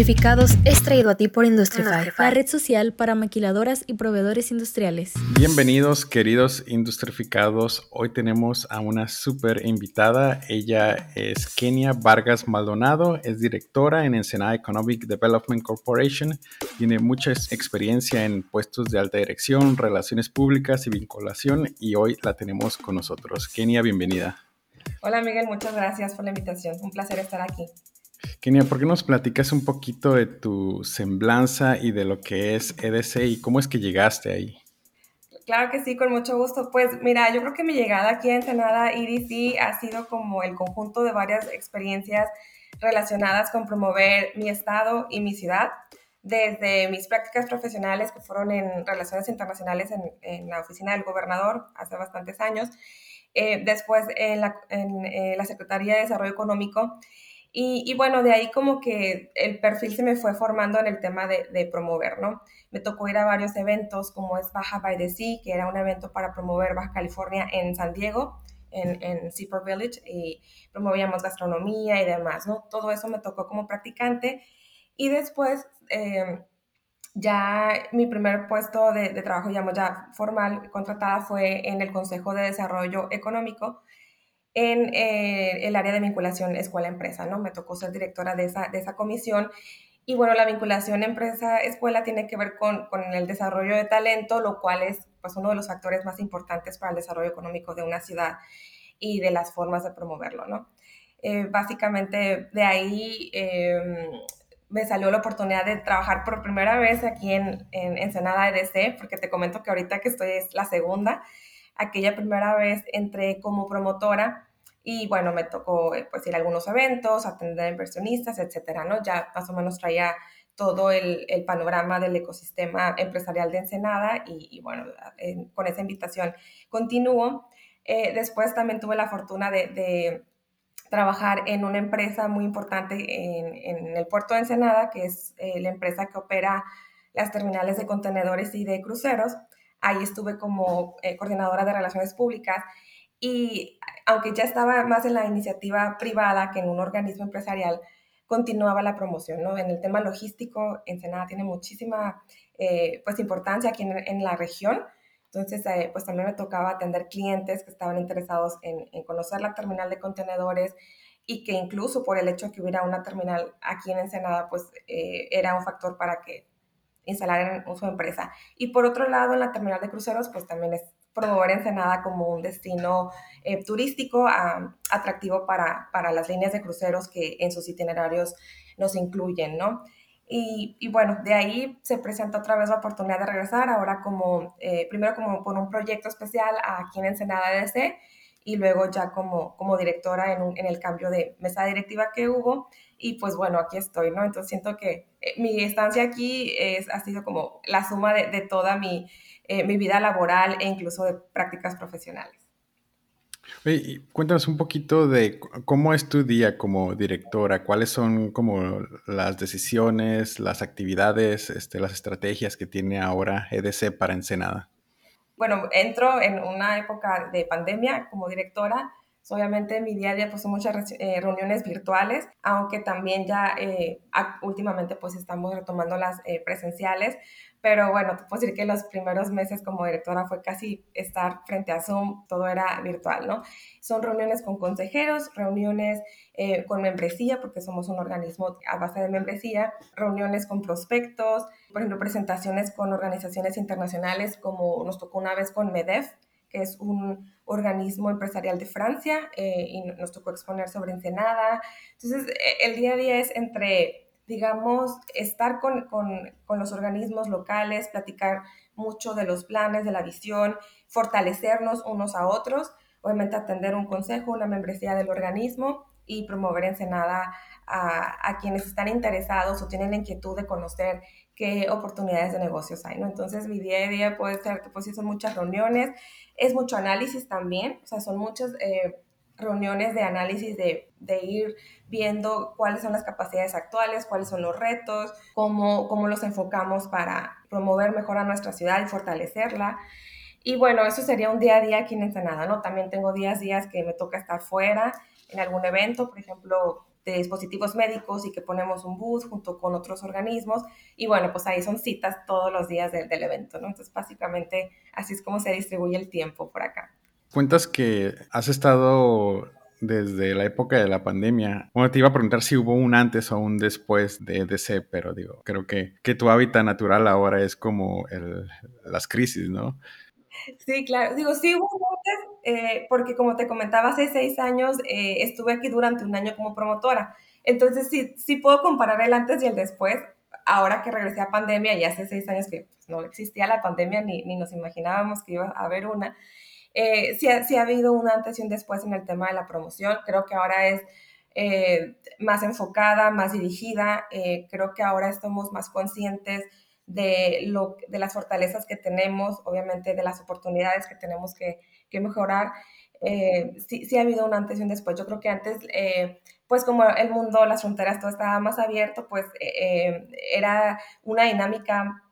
Industrificados es traído a ti por Industrify, la red social para maquiladoras y proveedores industriales. Bienvenidos, queridos Industrificados. Hoy tenemos a una súper invitada. Ella es Kenia Vargas Maldonado, es directora en Ensenada Economic Development Corporation. Tiene mucha experiencia en puestos de alta dirección, relaciones públicas y vinculación y hoy la tenemos con nosotros. Kenia, bienvenida. Hola Miguel, muchas gracias por la invitación. Un placer estar aquí. Kenia, ¿por qué nos platicas un poquito de tu semblanza y de lo que es EDC y cómo es que llegaste ahí? Claro que sí, con mucho gusto. Pues mira, yo creo que mi llegada aquí a Ensenada EDC ha sido como el conjunto de varias experiencias relacionadas con promover mi estado y mi ciudad, desde mis prácticas profesionales que fueron en relaciones internacionales en, la oficina del gobernador hace bastantes años, eh, después en la, en eh, la Secretaría de Desarrollo Económico y, bueno, de ahí como que el perfil se me fue formando en el tema de, promover, ¿no? Me tocó ir a varios eventos como es Baja by the Sea, que era un evento para promover Baja California en San Diego, en, en Village, y promovíamos gastronomía y demás, ¿no? Todo eso me tocó como practicante. Y después, eh, ya mi primer puesto de, de trabajo, digamos, ya formal, contratada, fue en el Consejo de Desarrollo Económico, en eh, el área de vinculación escuela-empresa, ¿no? Me tocó ser directora de esa, de esa comisión. Y bueno, la vinculación empresa-escuela tiene que ver con, con, el desarrollo de talento, lo cual es pues, uno de los factores más importantes para el desarrollo económico de una ciudad y de las formas de promoverlo, ¿no? Eh, básicamente de ahí em, me salió la oportunidad de trabajar por primera vez aquí en, en Ensenada EDC, porque te comento que ahorita que estoy es la segunda aquella primera vez entré como promotora y bueno, me tocó eh, pues ir a algunos eventos, atender a inversionistas, etcétera, ¿no? Ya más o menos traía todo el, el panorama del ecosistema empresarial de Ensenada y, bueno, con esa invitación continúo. Eh, después también tuve la fortuna de, de, trabajar en una empresa muy importante en, en el puerto de Ensenada, que es eh, la empresa que opera las terminales de contenedores y de cruceros. Ahí estuve como eh, coordinadora de relaciones públicas y aunque ya estaba más en la iniciativa privada que en un organismo empresarial, continuaba la promoción, ¿no? En el tema logístico, Ensenada tiene muchísima, eh, pues, importancia aquí en, la región. Entonces, eh, pues también me tocaba atender clientes que estaban interesados en, conocer la terminal de contenedores y que incluso por el hecho de que hubiera una terminal aquí en Ensenada, pues era un factor para que instalar en su empresa. Y por otro lado, en la terminal de cruceros, pues también es promover Ensenada como un destino eh, turístico atractivo para, para, las líneas de cruceros que en sus itinerarios nos incluyen, ¿no? Y, y bueno, de ahí se presenta otra vez la oportunidad de regresar, ahora como, eh, primero como por un proyecto especial aquí en Ensenada DC y luego ya como, como directora en, en el cambio de mesa directiva que hubo y pues bueno, aquí estoy, ¿no? Entonces siento que eh, mi estancia aquí es, ha sido como la suma de, de toda mi, eh, mi, vida laboral e incluso de prácticas profesionales. Oye, cuéntanos un poquito de cómo es tu día como directora, cuáles son como las decisiones, las actividades, este, las estrategias que tiene ahora EDC para Ensenada. Bueno, entro en una época de pandemia como directora Obviamente mi día a día pues son muchas eh, reuniones virtuales, aunque también ya eh, últimamente pues estamos retomando las eh, presenciales, pero bueno, puedo decir que los primeros meses como directora fue casi estar frente a Zoom, todo era virtual, ¿no? Son reuniones con consejeros, reuniones con membresía, porque somos un organismo a base de membresía, reuniones con prospectos, por ejemplo, presentaciones con organizaciones internacionales, como nos tocó una vez con MEDEF, que es un organismo empresarial de Francia, eh, y nos tocó exponer sobre Ensenada. Entonces, e, el día a día es entre, digamos, estar con, con, con los organismos locales, platicar mucho de los planes, de la visión, fortalecernos unos a otros, obviamente atender un consejo, una membresía del organismo y promover Ensenada a, a, quienes están interesados o tienen la inquietud de conocer qué oportunidades de negocios hay, ¿no? Entonces, mi día a día puede ser, pues sí, son muchas reuniones, es mucho análisis también, o sea, son muchas eh, reuniones de análisis de, de, ir viendo cuáles son las capacidades actuales, cuáles son los retos, cómo, cómo los enfocamos para promover mejor a nuestra ciudad y fortalecerla. Y bueno, eso sería un día a día aquí en Ensenada, ¿no? También tengo días, días que me toca estar fuera en algún evento, por ejemplo, dispositivos médicos y que ponemos un bus junto con otros organismos. Y bueno, pues ahí son citas todos los días del evento, ¿no? Entonces, básicamente, así es como se distribuye el tiempo por acá. Cuentas que has estado desde la época de la pandemia. Bueno, te iba a preguntar si hubo un antes o un después de EDC, pero digo, creo que, que tu hábitat natural ahora es como el, las crisis, ¿no? Sí, claro. Digo, sí hubo eh, porque como te comentaba, hace seis años eh, estuve aquí durante un año como promotora. Entonces, sí, sí puedo comparar el antes y el después. Ahora que regresé a pandemia, y hace seis años que pues, no existía la pandemia, ni, ni nos imaginábamos que iba a haber una. Eh, sí, ha habido un antes y un después en el tema de la promoción. Creo que ahora es eh, más enfocada, más dirigida. Eh, creo que ahora estamos más conscientes de, lo, de las fortalezas que tenemos, obviamente de las oportunidades que tenemos que, que mejorar. sí, sí ha habido un antes y un después. Yo creo que antes, pues como el mundo, las fronteras, todo estaba más abierto, pues era una dinámica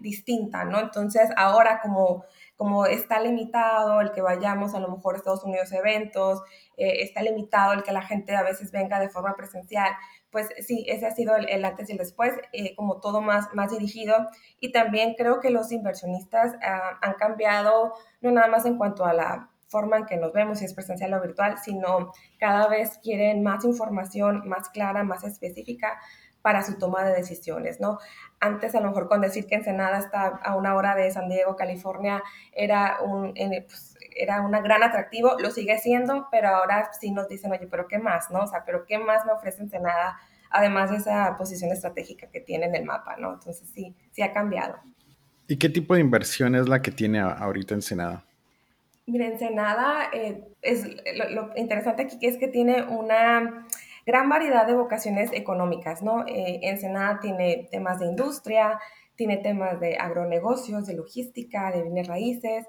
distinta, ¿no? Entonces ahora como como está limitado el que vayamos a lo mejor a Estados Unidos eventos, eh, está limitado el que la gente a veces venga de forma presencial, pues sí, ese ha sido el, antes y el después, eh, como todo más, más dirigido. Y también creo que los inversionistas ah, han cambiado, no nada más en cuanto a la forma en que nos vemos, si es presencial o virtual, sino cada vez quieren más información más clara, más específica para su toma de decisiones, ¿no? Antes a lo mejor con decir que Ensenada está a una hora de San Diego, California, era un, pues, era un gran atractivo, lo sigue siendo, pero ahora sí nos dicen, oye, pero ¿qué más, no? O sea, pero ¿qué más me ofrece Ensenada? Además de esa posición estratégica que tiene en el mapa, ¿no? Entonces sí, sí ha cambiado. ¿Y qué tipo de inversión es la que tiene ahorita Ensenada? Mira, Ensenada, eh, es, lo, lo interesante aquí es que tiene una gran variedad de vocaciones económicas, ¿no? Eh, Ensenada tiene temas de industria, tiene temas de agronegocios, de logística, de bienes raíces,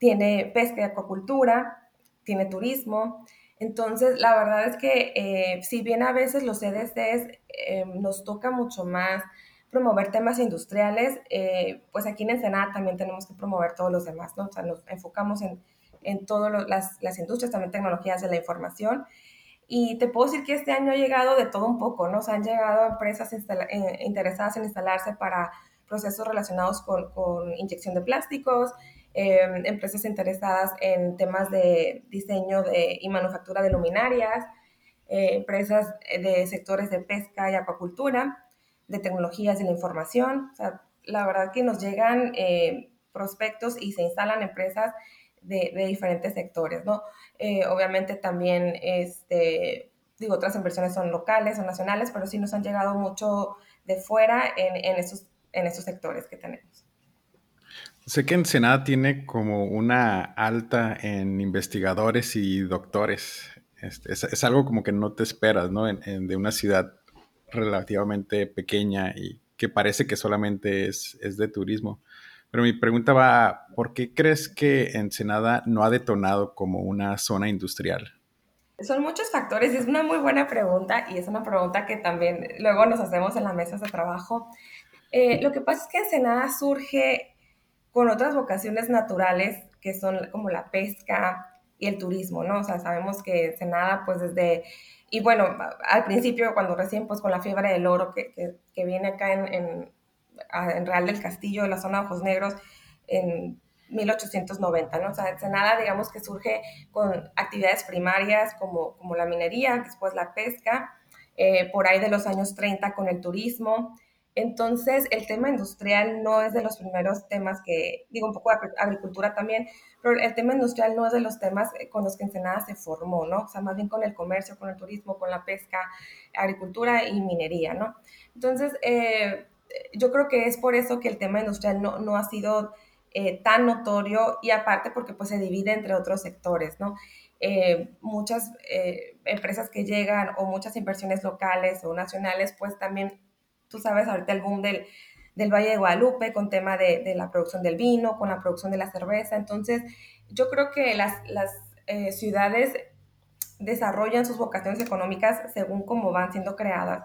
tiene pesca y acuacultura, tiene turismo. Entonces, la verdad es que eh, si bien a veces los CDCs eh, nos toca mucho más promover temas industriales, pues aquí en Ensenada también tenemos que promover todos los demás, ¿no? O sea, nos enfocamos en, en todas las, las, industrias, también tecnologías de la información y te puedo decir que este año ha llegado de todo un poco, ¿no? O han llegado empresas eh, interesadas en instalarse para procesos relacionados con, con inyección de plásticos, em, empresas interesadas en temas de diseño de, y manufactura de luminarias, eh, empresas de sectores de pesca y acuacultura, de tecnologías de la información. O sea, la verdad que nos llegan eh, prospectos y se instalan empresas de, diferentes sectores, ¿no? Eh, obviamente también, este, digo, otras inversiones son locales o nacionales, pero sí nos han llegado mucho de fuera en, en, esos, en esos sectores que tenemos. Sé que Ensenada tiene como una alta en investigadores y doctores. Es, algo como que no te esperas, ¿no? de una ciudad relativamente pequeña y que parece que solamente es, es de turismo. Pero mi pregunta va, ¿por qué crees que Ensenada no ha detonado como una zona industrial? Son muchos factores y es una muy buena pregunta y es una pregunta que también luego nos hacemos en las mesas de trabajo. Eh, lo que pasa es que Ensenada surge con otras vocaciones naturales que son como la pesca y el turismo, ¿no? O sea, sabemos que Ensenada pues desde, y bueno, al principio cuando recién pues con la fiebre del oro que, que, viene acá en en Real del Castillo, de la zona de Ojos Negros, en 1890, ¿no? O sea, Ensenada, digamos que surge con actividades primarias como, como la minería, después la pesca, eh, por ahí de los años 30 con el turismo. Entonces, el tema industrial no es de los primeros temas que, digo, un poco agricultura también, pero el tema industrial no es de los temas con los que Ensenada se formó, ¿no? O sea, más bien con el comercio, con el turismo, con la pesca, agricultura y minería, ¿no? Entonces, eh, yo creo que es por eso que el tema industrial no, no ha sido eh, tan notorio y aparte porque pues se divide entre otros sectores, ¿no? Eh, muchas eh, empresas que llegan o muchas inversiones locales o nacionales, pues también, tú sabes, ahorita el boom del, del Valle de Guadalupe con tema de, de, la producción del vino, con la producción de la cerveza. Entonces, yo creo que las, las ciudades desarrollan sus vocaciones económicas según cómo van siendo creadas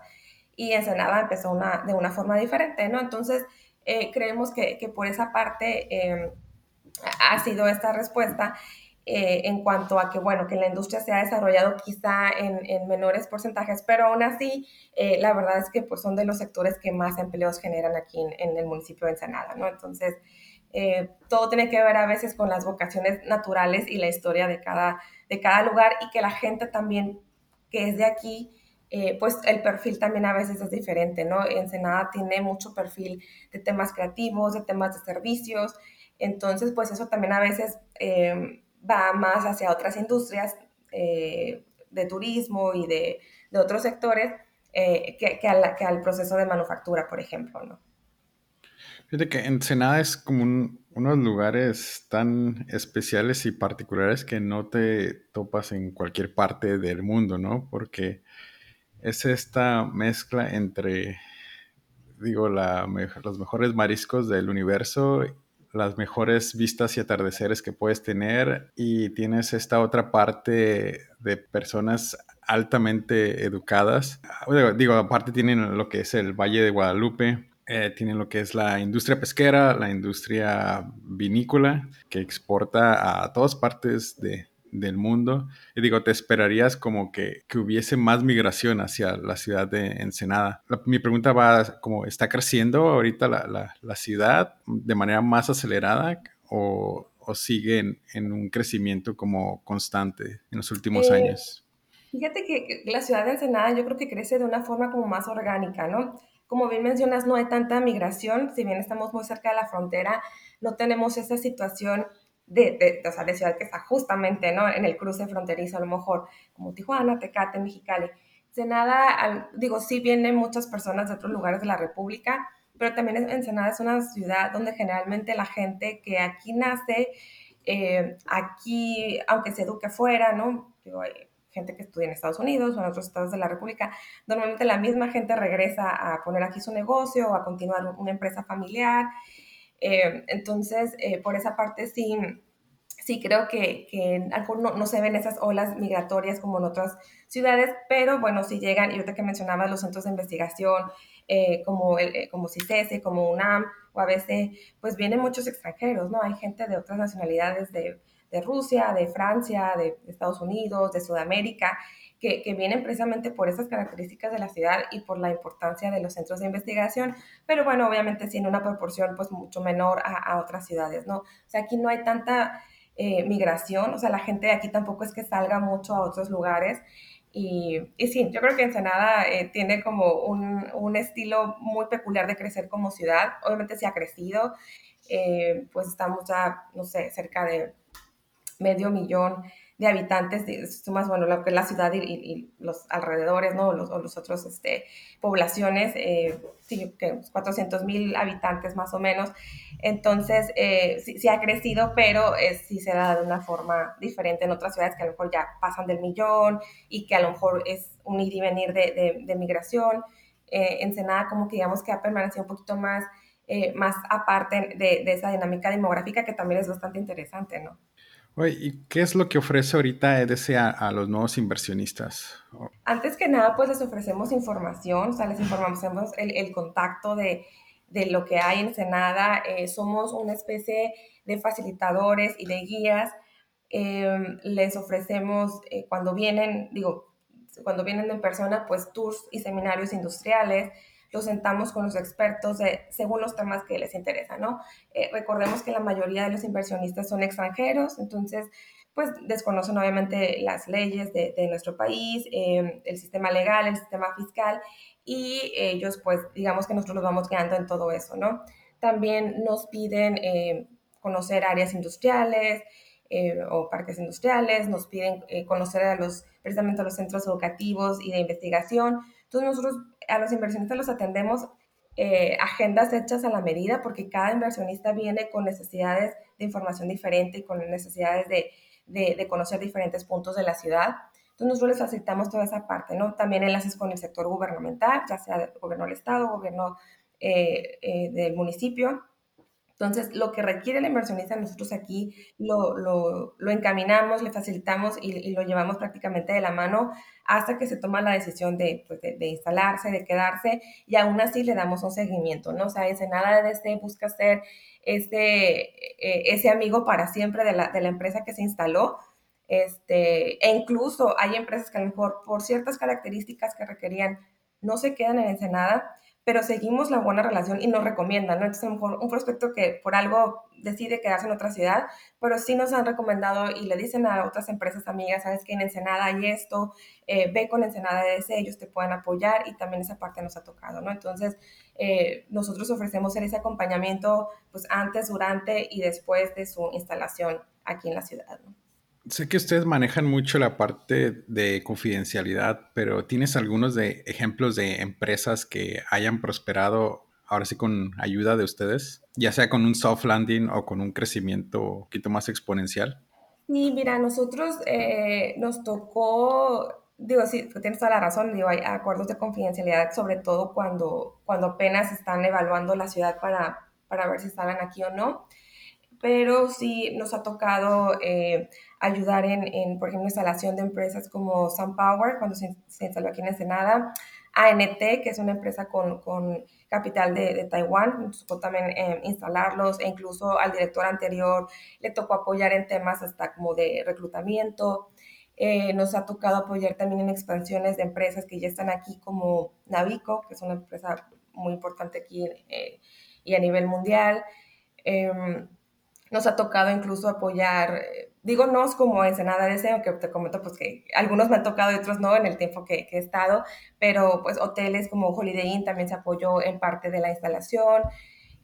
y Ensenada empezó una, de una forma diferente, ¿no? Entonces, eh, creemos que, que, por esa parte em, ha sido esta respuesta. Eh, en cuanto a que, bueno, que la industria se ha desarrollado quizá en, menores porcentajes, pero aún así, eh, la verdad es que pues, son de los sectores que más empleos generan aquí en, el municipio de Ensenada, ¿no? Entonces, eh, todo tiene que ver a veces con las vocaciones naturales y la historia de cada, de cada lugar y que la gente también que es de aquí, pues el perfil también a veces es diferente, ¿no? Ensenada tiene mucho perfil de temas creativos, de temas de servicios, entonces, pues eso también a veces va más hacia otras industrias eh, de turismo y de, otros sectores eh, que, al proceso de manufactura, por ejemplo, ¿no? Fíjate que Ensenada es como unos lugares tan especiales y particulares que no te topas en cualquier parte del mundo, ¿no? Porque es esta mezcla entre, digo, la, los mejores mariscos del universo las mejores vistas y atardeceres que puedes tener y tienes esta otra parte de personas altamente educadas. Digo, aparte tienen lo que es el Valle de Guadalupe, eh, tienen lo que es la industria pesquera, la industria vinícola, que exporta a todas partes de, del mundo. Y digo, te esperarías como que, que, hubiese más migración hacia la ciudad de Ensenada. mi pregunta va como, ¿está creciendo ahorita la, la, la ciudad de manera más acelerada o, o sigue en, en, un crecimiento como constante en los últimos eh, años? Fíjate que la ciudad de Ensenada yo creo que crece de una forma como más orgánica, ¿no? Como bien mencionas, no hay tanta migración, si bien estamos muy cerca de la frontera, no tenemos esa situación de, de, o sea, de ciudad que está justamente ¿no? en el cruce fronterizo, a lo mejor como Tijuana, Tecate, Mexicali. Ensenada, digo, sí vienen muchas personas de otros lugares de la República, pero también Ensenada es una ciudad donde generalmente la gente que aquí nace, eh, aquí, aunque se eduque fuera, ¿no? Digo, hay gente que estudia en Estados Unidos o en otros estados de la República, normalmente la misma gente regresa a poner aquí su negocio o a continuar una empresa familiar eh, entonces, eh, por esa parte sí, sí creo que, que no, no, se ven esas olas migratorias como en otras ciudades, pero bueno, sí llegan, y ahorita que mencionabas los centros de investigación, eh, como, el, como CICESE, como UNAM, o a veces, pues vienen muchos extranjeros, ¿no? Hay gente de otras nacionalidades de, de Rusia, de Francia, de Estados Unidos, de Sudamérica, que, vienen precisamente por esas características de la ciudad y por la importancia de los centros de investigación, pero bueno, obviamente sí en una proporción pues mucho menor a, otras ciudades, ¿no? O sea, aquí no hay tanta eh, migración, o sea, la gente de aquí tampoco es que salga mucho a otros lugares. Y, y sí, yo creo que Ensenada eh, tiene como un, un, estilo muy peculiar de crecer como ciudad. Obviamente se ha crecido, eh, pues estamos ya, no sé, cerca de medio millón de habitantes, sumas, bueno, la ciudad y, los alrededores, ¿no? Los, o los otros, este, poblaciones, eh, sí, que 400 mil habitantes más o menos. Entonces, eh, sí, ha crecido, pero eh, sí se da de una forma diferente en otras ciudades que a lo mejor ya pasan del millón y que a lo mejor es un ir y venir de, de, migración. Eh, Ensenada como que digamos que ha permanecido un poquito más, más aparte de, de esa dinámica demográfica que también es bastante interesante, ¿no? ¿Y qué es lo que ofrece ahorita EDC a, los nuevos inversionistas? Antes que nada, pues les ofrecemos información, o sea, les informamos el, el contacto de, de, lo que hay en Senada. Eh, somos una especie de facilitadores y de guías. Em, les ofrecemos eh, cuando vienen, digo, cuando vienen en persona, pues tours y seminarios industriales los sentamos con los expertos según los temas que les interesan, ¿no? Eh, recordemos que la mayoría de los inversionistas son extranjeros, entonces, pues desconocen obviamente las leyes de, nuestro país, eh, el sistema legal, el sistema fiscal, y ellos, pues, digamos que nosotros los vamos guiando en todo eso, ¿no? También nos piden eh, conocer áreas industriales, o parques industriales, nos piden conocer a los, precisamente a los centros educativos y de investigación. Entonces nosotros a los inversionistas los atendemos eh, agendas hechas a la medida porque cada inversionista viene con necesidades de información diferente y con necesidades de, de, conocer diferentes puntos de la ciudad. Entonces nosotros les facilitamos toda esa parte, ¿no? También enlaces con el sector gubernamental, ya sea del gobierno del estado, gobierno eh, eh, del municipio, Entonces, lo que requiere el inversionista, nosotros aquí lo, lo, lo encaminamos, le facilitamos y, lo llevamos prácticamente de la mano hasta que se toma la decisión de, pues, de, de, instalarse, de quedarse, y aún así le damos un seguimiento, ¿no? O sea, nada de este busca ser este, eh, ese amigo para siempre de la, de la empresa que se instaló, este, e incluso hay empresas que a lo mejor por ciertas características que requerían no se quedan en Ensenada, pero seguimos la buena relación y nos recomiendan, ¿no? Entonces, a lo mejor un prospecto que por algo decide quedarse en otra ciudad, pero sí nos han recomendado y le dicen a otras empresas amigas, sabes que en Ensenada hay esto, eh, ve con Ensenada EDC, ellos te pueden apoyar y también esa parte nos ha tocado, ¿no? Entonces, eh, nosotros ofrecemos ese acompañamiento pues antes, durante y después de su instalación aquí en la ciudad, ¿no? Sé que ustedes manejan mucho la parte de confidencialidad, pero ¿tienes algunos de ejemplos de empresas que hayan prosperado ahora sí con ayuda de ustedes? Ya sea con un soft landing o con un crecimiento un poquito más exponencial. Sí, mira, nosotros eh, nos tocó, digo, sí, tienes toda la razón, digo, hay acuerdos de confidencialidad, sobre todo cuando, cuando apenas están evaluando la ciudad para, para ver si estaban aquí o no pero sí nos ha tocado eh, ayudar en, en, por ejemplo, instalación de empresas como SunPower, cuando se, se, instaló aquí en Ensenada, ANT, que es una empresa con, con capital de, de, Taiwán, nos tocó también eh, instalarlos, e incluso al director anterior le tocó apoyar en temas hasta como de reclutamiento. Eh, nos ha tocado apoyar también en expansiones de empresas que ya están aquí, como Navico, que es una empresa muy importante aquí y a nivel mundial. Em, nos ha tocado incluso apoyar, eh, digo nos como Ensenada DC, aunque te comento pues que algunos me han tocado y otros no en el tiempo que, he estado, pero pues hoteles como Holiday Inn también se apoyó en parte de la instalación.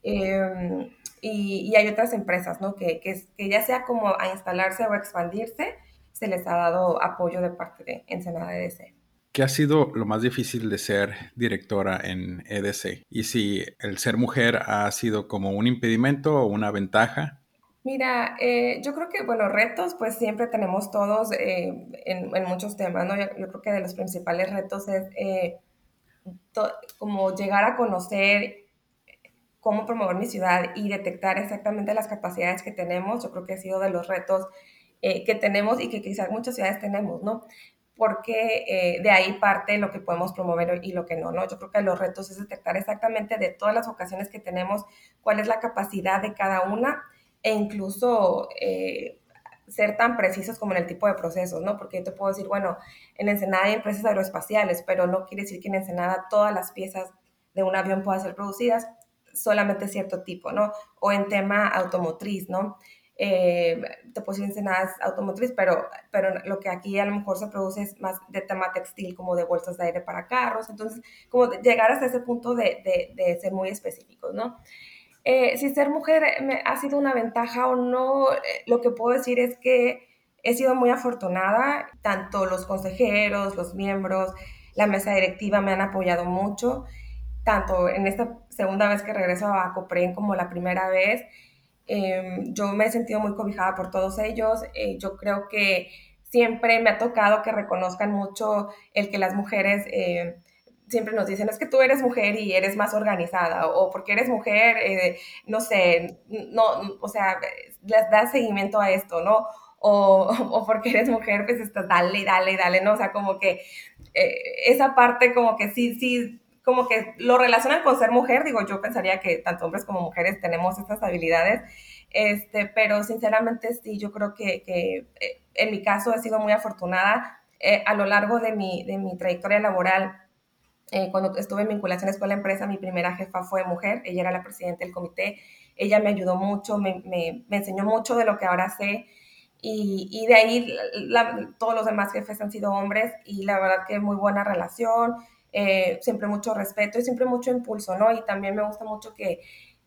Eh, y, hay otras empresas, ¿no? Que, que, ya sea como a instalarse o a expandirse, se les ha dado apoyo de parte de Ensenada DC. ¿Qué ha sido lo más difícil de ser directora en EDC? Y si el ser mujer ha sido como un impedimento o una ventaja Mira, eh, yo creo que, bueno, retos, pues siempre tenemos todos eh, en, muchos temas, ¿no? Yo, yo, creo que de los principales retos es eh, como llegar a conocer cómo promover mi ciudad y detectar exactamente las capacidades que tenemos. Yo creo que ha sido de los retos eh, que tenemos y que quizás muchas ciudades tenemos, ¿no? Porque eh, de ahí parte lo que podemos promover y lo que no, ¿no? Yo creo que los retos es detectar exactamente de todas las ocasiones que tenemos cuál es la capacidad de cada una e incluso eh, ser tan precisos como en el tipo de procesos, ¿no? Porque yo te puedo decir, bueno, en Ensenada hay empresas aeroespaciales, pero no quiere decir que en Ensenada todas las piezas de un avión puedan ser producidas, solamente cierto tipo, ¿no? O en tema automotriz, ¿no? Eh, te puedo decir Ensenada automotriz, pero, pero lo que aquí a lo mejor se produce es más de tema textil, como de bolsas de aire para carros, entonces, como llegar hasta ese punto de, de ser muy específicos, ¿no? Eh, si ser mujer me ha sido una ventaja o no, eh, lo que puedo decir es que he sido muy afortunada, tanto los consejeros, los miembros, la mesa directiva me han apoyado mucho, tanto en esta segunda vez que regreso a Copren como la primera vez. Eh, yo me he sentido muy cobijada por todos ellos. Eh, yo creo que siempre me ha tocado que reconozcan mucho el que las mujeres eh, siempre nos dicen, es que tú eres mujer y eres más organizada, o porque eres mujer, eh, no sé, no, o sea, les das seguimiento a esto, ¿no? O, o, porque eres mujer, pues estás, dale, dale, dale, ¿no? O sea, como que eh, esa parte como que sí, sí, como que lo relacionan con ser mujer, digo, yo pensaría que tanto hombres como mujeres tenemos estas habilidades, este, pero sinceramente sí, yo creo que, que eh, en mi caso he sido muy afortunada. Eh, a lo largo de mi, de mi trayectoria laboral, eh, cuando estuve en vinculaciones con la empresa, mi primera jefa fue mujer, ella era la presidenta del comité, ella me ayudó mucho, me, me, me enseñó mucho de lo que ahora sé y, y de ahí la, todos los demás jefes han sido hombres y la verdad que muy buena relación, eh, siempre mucho respeto y siempre mucho impulso, ¿no? Y también me gusta mucho que,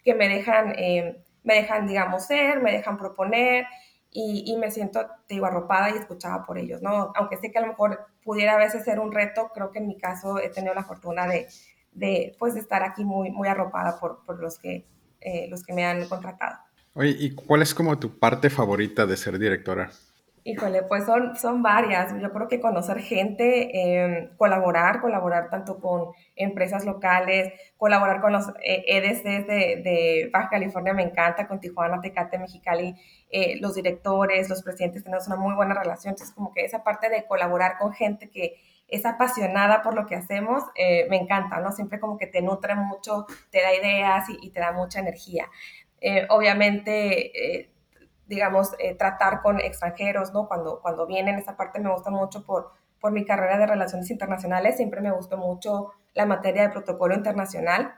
que me dejan, eh, me dejan, digamos, ser, me dejan proponer y, y, me siento, te digo, arropada y escuchada por ellos, ¿no? Aunque sé que a lo mejor pudiera a veces ser un reto, creo que en mi caso he tenido la fortuna de, de pues, estar aquí muy, muy arropada por, por los, que, eh, los que me han contratado. Oye, ¿y cuál es como tu parte favorita de ser directora? Híjole, pues son, son varias. Yo creo que conocer gente, em, colaborar, colaborar tanto con empresas locales, colaborar con los EDCs eh, e de, Baja California me encanta, con Tijuana, Tecate, Mexicali, eh, los directores, los presidentes, tenemos una muy buena relación. Entonces, como que esa parte de colaborar con gente que es apasionada por lo que hacemos, eh, me encanta, ¿no? Siempre como que te nutre mucho, te da ideas y, y te da mucha energía. obviamente, digamos, eh, tratar con extranjeros, ¿no? Cuando, cuando vienen, esa parte me gusta mucho por, por mi carrera de relaciones internacionales, siempre me gustó mucho la materia de protocolo internacional.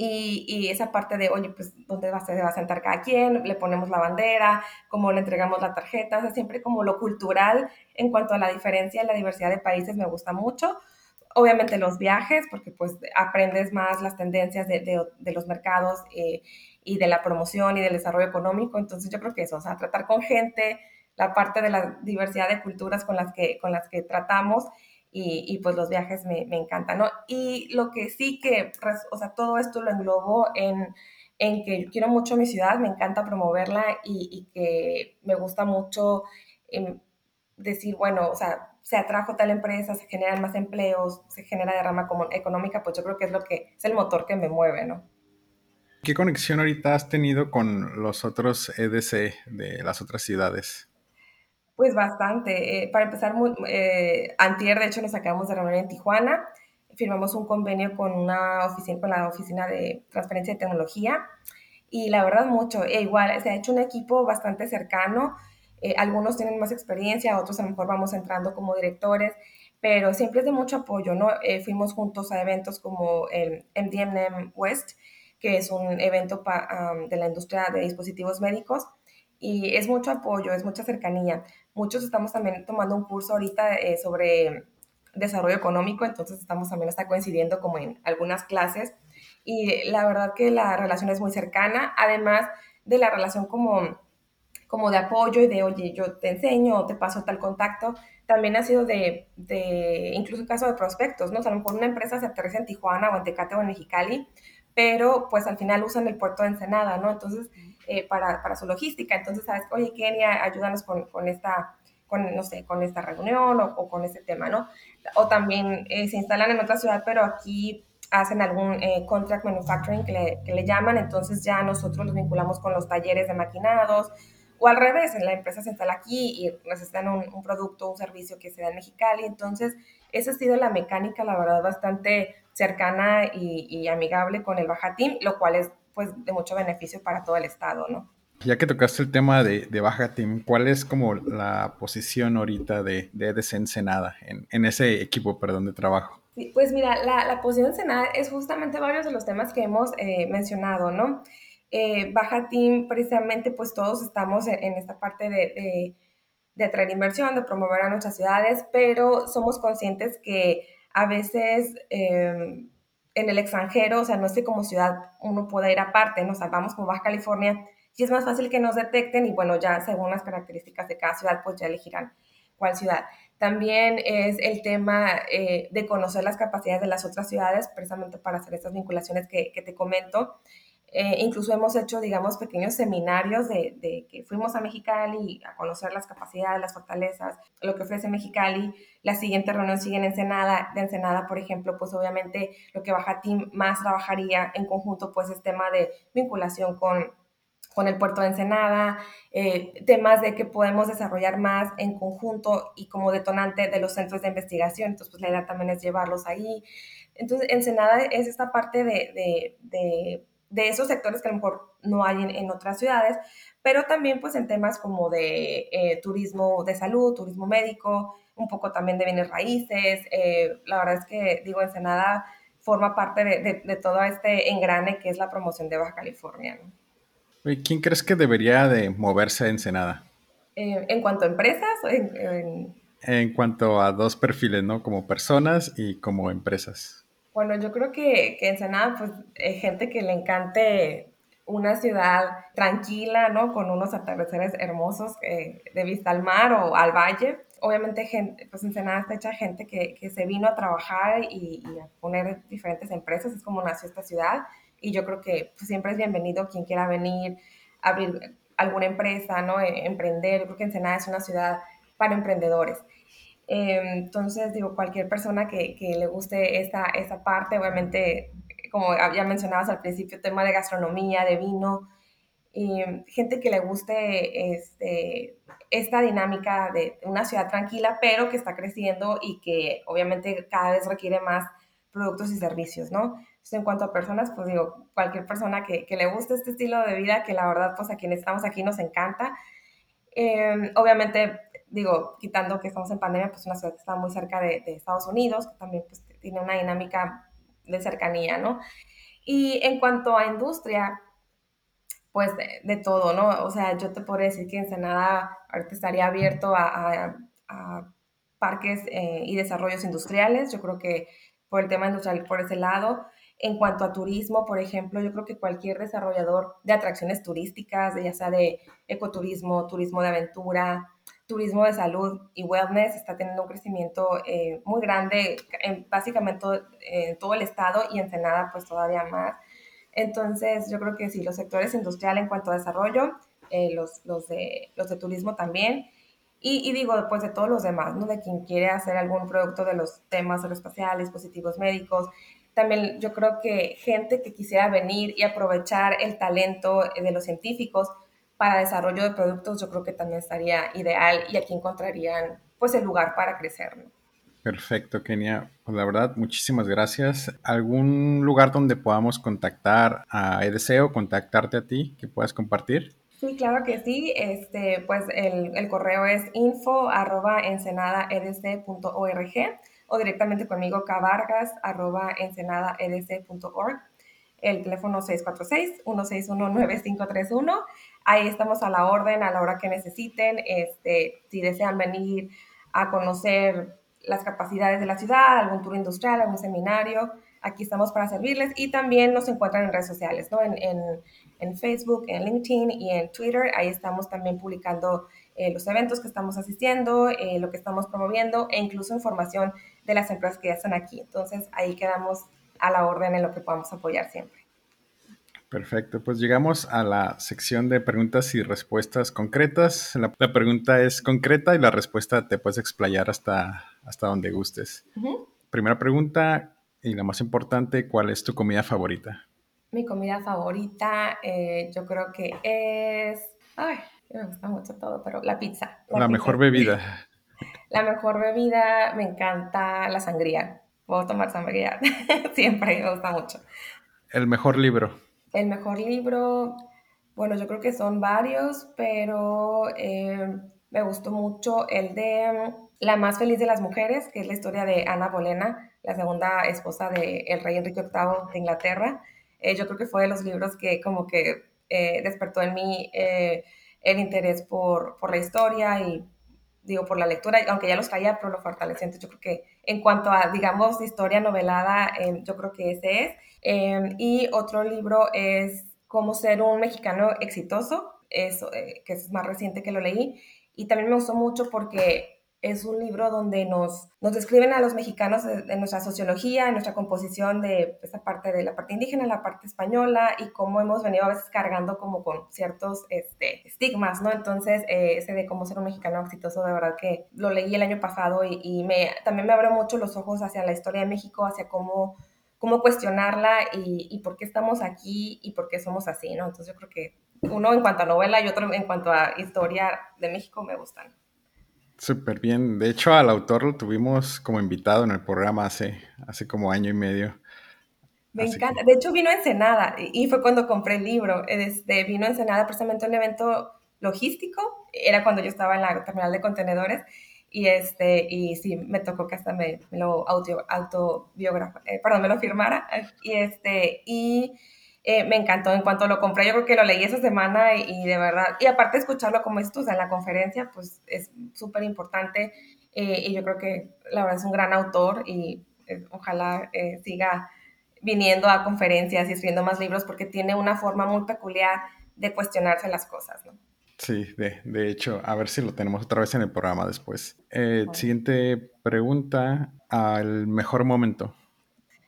Y, y, esa parte de, oye, pues, ¿dónde va, se va a sentar cada quien? Le ponemos la bandera, cómo le entregamos la tarjeta, o sea, siempre como lo cultural en cuanto a la diferencia y la diversidad de países me gusta mucho. Obviamente los viajes, porque pues aprendes más las tendencias de, de, los mercados eh, y de la promoción y del desarrollo económico. Entonces yo creo que eso, o sea, tratar con gente, la parte de la diversidad de culturas con las que, con las que tratamos y, y pues los viajes me, me, encantan, ¿no? Y lo que sí que, o sea, todo esto lo englobo en, en que quiero mucho mi ciudad, me encanta promoverla y, que me gusta mucho eh, decir, bueno, o sea, se atrajo tal empresa, se generan más empleos, se genera derrama económica, pues yo creo que es lo que es el motor que me mueve, ¿no? ¿Qué conexión ahorita has tenido con los otros EDC de las otras ciudades? Pues bastante. Eh, para empezar, eh, antier, de hecho, nos acabamos de reunir en Tijuana. Firmamos un convenio con, una oficina, con la Oficina de Transferencia de Tecnología. Y la verdad, mucho. E igual, se ha hecho un equipo bastante cercano. Eh, algunos tienen más experiencia, otros a lo mejor vamos entrando como directores, pero siempre es de mucho apoyo, ¿no? Eh, fuimos juntos a eventos como el MDMM West, que es un evento de la industria de dispositivos médicos. Y es mucho apoyo, es mucha cercanía. Muchos estamos también tomando un curso ahorita eh, sobre desarrollo económico, entonces estamos también está coincidiendo como en algunas clases. Y la verdad que la relación es muy cercana, además de la relación como, como de apoyo y de, oye, yo te enseño te paso tal contacto, también ha sido de, de incluso caso de prospectos, ¿no? O sea, a lo mejor una empresa se aterriza en Tijuana o en Tecate o en Mexicali, pero pues al final usan el puerto de Ensenada, ¿no? Entonces, eh, para, para, su logística. Entonces, ¿sabes? Oye, Kenia, ayúdanos con, con esta, con, no sé, con esta reunión o, o con este tema, ¿no? O también eh, se instalan en otra ciudad, pero aquí hacen algún eh, contract manufacturing que le, que le, llaman, entonces ya nosotros los vinculamos con los talleres de maquinados, o al revés, la empresa se instala aquí y necesitan un, un producto, un servicio que se da en Mexicali, entonces esa ha sido la mecánica, la verdad, bastante cercana y, y amigable con el Baja Team, lo cual es pues de mucho beneficio para todo el estado, ¿no? Ya que tocaste el tema de, de Baja Team, ¿cuál es como la posición ahorita de, de EDC Ensenada en, en, ese equipo, perdón, de trabajo? Sí, pues mira, la, la posición de Ensenada es justamente varios de los temas que hemos eh, mencionado, ¿no? Eh, Baja Team, precisamente, pues todos estamos en, en esta parte de, de, de atraer inversión, de promover a nuestras ciudades, pero somos conscientes que a veces eh, en el extranjero, o sea, no es que como ciudad uno pueda ir aparte, nos salvamos como Baja California, y es más fácil que nos detecten y bueno, ya según las características de cada ciudad, pues ya elegirán cuál ciudad. También es el tema eh, de conocer las capacidades de las otras ciudades, precisamente para hacer estas vinculaciones que, que te comento. Eh, incluso hemos hecho, digamos, pequeños seminarios de, que fuimos a Mexicali a conocer las capacidades, las fortalezas, lo que ofrece Mexicali. La siguiente reunión sigue en Ensenada. De Ensenada, por ejemplo, pues obviamente lo que Baja Team más trabajaría en conjunto, pues es tema de vinculación con, con el puerto de Ensenada, eh, temas de que podemos desarrollar más en conjunto y como detonante de los centros de investigación. Entonces, pues la idea también es llevarlos ahí. Entonces, Ensenada es esta parte de de esos sectores que a lo mejor no hay en, en otras ciudades, pero también pues en temas como de eh, turismo de salud, turismo médico, un poco también de bienes raíces. Eh, la verdad es que, digo, Ensenada forma parte de, de, de, todo este engrane que es la promoción de Baja California. ¿no? ¿Quién crees que debería de moverse a Ensenada? Eh, ¿En cuanto a empresas? En, en... en cuanto a dos perfiles, ¿no? Como personas y como empresas. Bueno, yo creo que, que Ensenada, pues, es gente que le encante una ciudad tranquila, ¿no? Con unos atardeceres hermosos eh, de vista al mar o al valle. Obviamente, gente, pues Ensenada está hecha gente que, que se vino a trabajar y, y, a poner diferentes empresas. Es como nació esta ciudad. Y yo creo que pues, siempre es bienvenido quien quiera venir, abrir alguna empresa, ¿no? E, emprender, yo creo que Ensenada es una ciudad para emprendedores. Em, entonces, digo, cualquier persona que, que le guste esta, esta parte, obviamente, como ya mencionabas al principio, tema de gastronomía, de vino, y gente que le guste este, esta dinámica de una ciudad tranquila, pero que está creciendo y que obviamente cada vez requiere más productos y servicios, ¿no? Entonces, en cuanto a personas, pues digo, cualquier persona que, que le guste este estilo de vida, que la verdad, pues a quienes estamos aquí nos encanta. Em, obviamente, digo, quitando que estamos en pandemia, pues una ciudad que está muy cerca de, de Estados Unidos, que también pues, tiene una dinámica de cercanía, ¿no? Y en cuanto a industria, pues de, todo, ¿no? O sea, yo te podría decir que Ensenada ahorita estaría abierto a, parques eh, y desarrollos industriales, yo creo que por el tema industrial, por ese lado. En cuanto a turismo, por ejemplo, yo creo que cualquier desarrollador de atracciones turísticas, ya sea de ecoturismo, turismo de aventura, turismo de salud y wellness, está teniendo un crecimiento eh, muy grande en básicamente en todo el estado y Ensenada pues todavía más. Entonces, yo creo que sí, los sectores industriales en cuanto a desarrollo, eh, los, los, de, los de turismo también, y, digo, pues de todos los demás, ¿no? De quien quiere hacer algún producto de los temas aeroespaciales, dispositivos médicos. También yo creo que gente que quisiera venir y aprovechar el talento de los científicos para desarrollo de productos, yo creo que también estaría ideal y aquí encontrarían pues el lugar para crecer, ¿no? Perfecto, Kenia. Pues la verdad, muchísimas gracias. ¿Algún lugar donde podamos contactar a EDC o contactarte a ti que puedas compartir? Sí, claro que sí. Este, pues el, el correo es info arroba ensenadaedc.org o directamente conmigo cavargas arroba ensenadaedc.org. El teléfono 646-161-9531. Ahí estamos a la orden a la hora que necesiten. Este, si desean venir a conocer las capacidades de la ciudad, algún tour industrial, algún seminario, aquí estamos para servirles y también nos encuentran en redes sociales, ¿no? En, en, Facebook, en LinkedIn y en Twitter. Ahí estamos también publicando eh, los eventos que estamos asistiendo, eh, lo que estamos promoviendo e incluso información de las empresas que ya están aquí. Entonces ahí quedamos a la orden en lo que podamos apoyar siempre. Perfecto, pues llegamos a la sección de preguntas y respuestas concretas. La, pregunta es concreta y la respuesta te puedes explayar hasta, hasta donde gustes. Primera pregunta y la más importante, ¿cuál es tu comida favorita? Mi comida favorita eh, yo creo que es... Ay, me gusta mucho todo, pero la pizza. La, mejor bebida. La mejor bebida, me encanta la sangría. Puedo tomar sangría siempre, me gusta mucho. El mejor libro. El mejor libro, bueno, yo creo que son varios, pero eh, me gustó mucho el de La más feliz de las mujeres, que es la historia de Ana Bolena, la segunda esposa del rey Enrique VIII de Inglaterra. Eh, yo creo que fue de los libros que como que eh, despertó en mí el interés por, por, la historia y digo por la lectura, aunque ya los traía, pero lo fortaleció. Entonces yo creo que en cuanto a, digamos, historia novelada, yo creo que ese es. Em, y otro libro es Cómo ser un mexicano exitoso, eso, eh, que es más reciente que lo leí. Y también me gustó mucho porque es un libro donde nos, nos describen a los mexicanos en nuestra sociología, en nuestra composición de esa parte de la parte indígena, la parte española y cómo hemos venido a veces cargando como con ciertos este, estigmas, ¿no? Entonces, eh, ese de cómo ser un mexicano exitoso, de verdad que lo leí el año pasado y, y me, también me abrió mucho los ojos hacia la historia de México, hacia cómo cómo cuestionarla y, por qué estamos aquí y por qué somos así, ¿no? Entonces yo creo que uno en cuanto a novela y otro en cuanto a historia de México me gustan. Súper bien. De hecho, al autor lo tuvimos como invitado en el programa hace, hace como año y medio. Me encanta. De hecho, vino a Ensenada y fue cuando compré el libro. Este, vino a Ensenada precisamente un evento logístico. Era cuando yo estaba en la terminal de contenedores y, este, y sí, me tocó que hasta me, lo auto, autobiógrafo, eh, perdón, me lo firmara. Y, este, y eh, me encantó en cuanto lo compré. Yo creo que lo leí esa semana y, de verdad, y aparte escucharlo como esto, o sea, en la conferencia, pues es súper importante. Eh, y yo creo que la verdad es un gran autor y ojalá siga viniendo a conferencias y escribiendo más libros porque tiene una forma muy peculiar de cuestionarse las cosas, ¿no? Sí, de, de, hecho, a ver si lo tenemos otra vez en el programa después. Eh, siguiente pregunta, al mejor momento.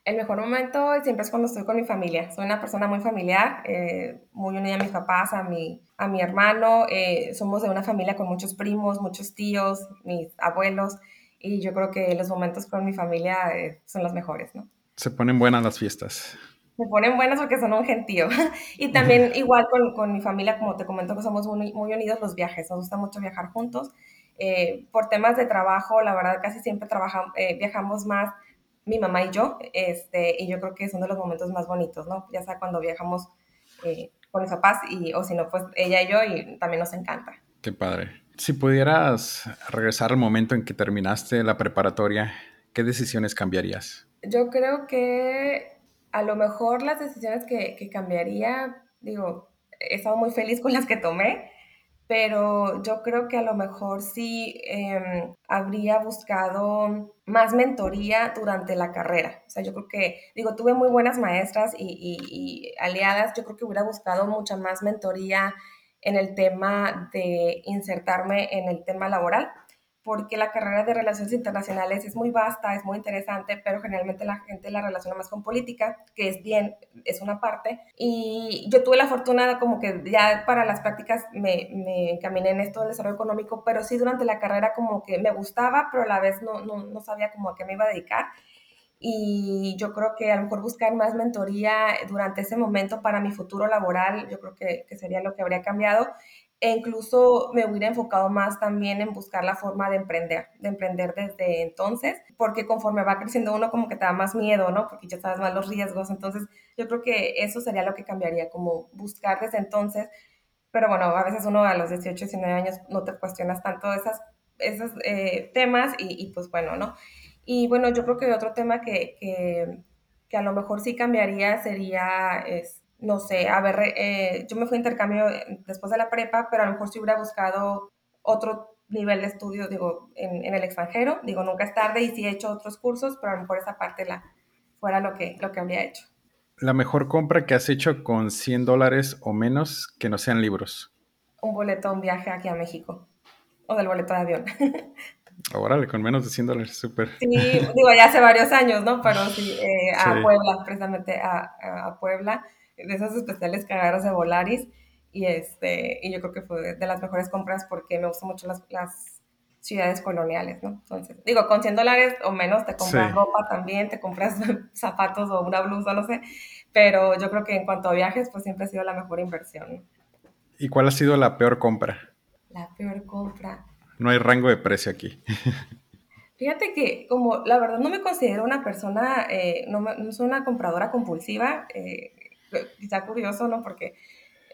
El mejor momento siempre es cuando estoy con mi familia. Soy una persona muy familiar, eh, muy unida a mis papás, a mi, a mi hermano. Eh, somos de una familia con muchos primos, muchos tíos, mis abuelos. Y yo creo que los momentos con mi familia son los mejores, ¿no? Se ponen buenas las fiestas. Se ponen buenas porque son un gentío. y también igual con, con, mi familia, como te comento, que somos muy, muy unidos los viajes. Nos gusta mucho viajar juntos. por temas de trabajo, la verdad casi siempre trabajamos, viajamos más mi mamá y yo, este, y yo creo que son de los momentos más bonitos, ¿no? Ya sea cuando viajamos eh, con mis papás y, o si no, pues ella y yo, y también nos encanta. Qué padre. Si pudieras regresar al momento en que terminaste la preparatoria, ¿qué decisiones cambiarías? Yo creo que a lo mejor las decisiones que, que cambiaría, digo, he estado muy feliz con las que tomé, pero yo creo que a lo mejor sí em, habría buscado más mentoría durante la carrera. O sea, yo creo que, digo, tuve muy buenas maestras y, y aliadas, yo creo que hubiera buscado mucha más mentoría en el tema de insertarme en el tema laboral porque la carrera de relaciones internacionales es muy vasta, es muy interesante, pero generalmente la gente la relaciona más con política, que es bien, es una parte. Y yo tuve la fortuna como que ya para las prácticas me, me encaminé en esto del desarrollo económico, pero sí durante la carrera como que me gustaba, pero a la vez no, no, no sabía como a qué me iba a dedicar. Y yo creo que a lo mejor buscar más mentoría durante ese momento para mi futuro laboral, yo creo que, que sería lo que habría cambiado e incluso me hubiera enfocado más también en buscar la forma de emprender, de emprender desde entonces, porque conforme va creciendo uno como que te da más miedo, ¿no? Porque ya sabes más los riesgos, entonces yo creo que eso sería lo que cambiaría, como buscar desde entonces, pero bueno, a veces uno a los 18, 19 años no te cuestionas tanto esas, esos eh, temas y, pues bueno, ¿no? Y bueno, yo creo que otro tema que, que, que a lo mejor sí cambiaría sería... Es, no sé, a ver, eh, yo me fui a intercambio después de la prepa, pero a lo mejor si hubiera buscado otro nivel de estudio, digo, en, el extranjero, digo, nunca es tarde y sí he hecho otros cursos, pero a lo mejor esa parte la, fuera lo que, lo que habría hecho. La mejor compra que has hecho con 100 dólares o menos que no sean libros. Un boleto, un viaje aquí a México. O del boleto de avión. Órale, con menos de 100 dólares, súper. Sí, digo, ya hace varios años, ¿no? Pero sí, eh, a Puebla, precisamente a, a Puebla de esas especiales cagadas de Volaris y, este, y yo creo que fue de las mejores compras porque me gustan mucho las, las ciudades coloniales, ¿no? Entonces, digo, con 100 dólares o menos te compras ropa también, te compras zapatos o una blusa, no sé, pero yo creo que en cuanto a viajes, pues siempre ha sido la mejor inversión. ¿Y cuál ha sido la peor compra? La peor compra. No hay rango de precio aquí. Fíjate que como la verdad no me considero una persona, eh, no, no, soy una compradora compulsiva, eh, quizá curioso, ¿no? Porque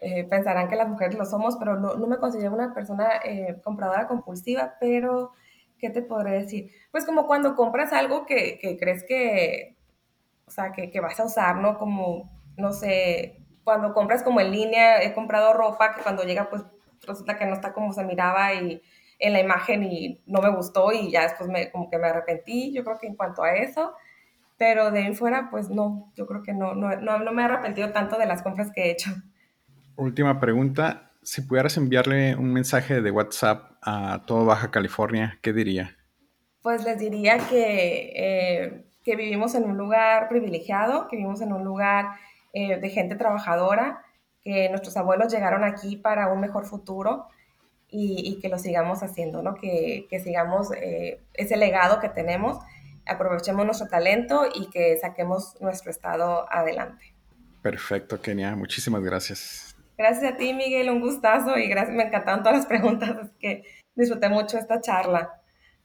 eh, pensarán que las mujeres lo somos, pero no, no me considero una persona eh, compradora compulsiva, pero ¿qué te podré decir? Pues como cuando compras algo que, que crees que, o sea, que, que, vas a usar, ¿no? Como, no sé, cuando compras como en línea, he comprado ropa que cuando llega, pues resulta que no está como se miraba y en la imagen y no me gustó y ya después me, como que me arrepentí. Yo creo que en cuanto a eso, pero de ahí fuera, pues no, yo creo que no, no, no, me he arrepentido tanto de las compras que he hecho. Última pregunta, si pudieras enviarle un mensaje de WhatsApp a todo Baja California, ¿qué diría? Pues les diría que, eh, que vivimos en un lugar privilegiado, que vivimos en un lugar eh, de gente trabajadora, que nuestros abuelos llegaron aquí para un mejor futuro y, que lo sigamos haciendo, ¿no? que, que sigamos eh, ese legado que tenemos aprovechemos nuestro talento y que saquemos nuestro estado adelante. Perfecto, Kenia. Muchísimas gracias. Gracias a ti, Miguel. Un gustazo y gracias. Me encantaron todas las preguntas. Es que disfruté mucho esta charla.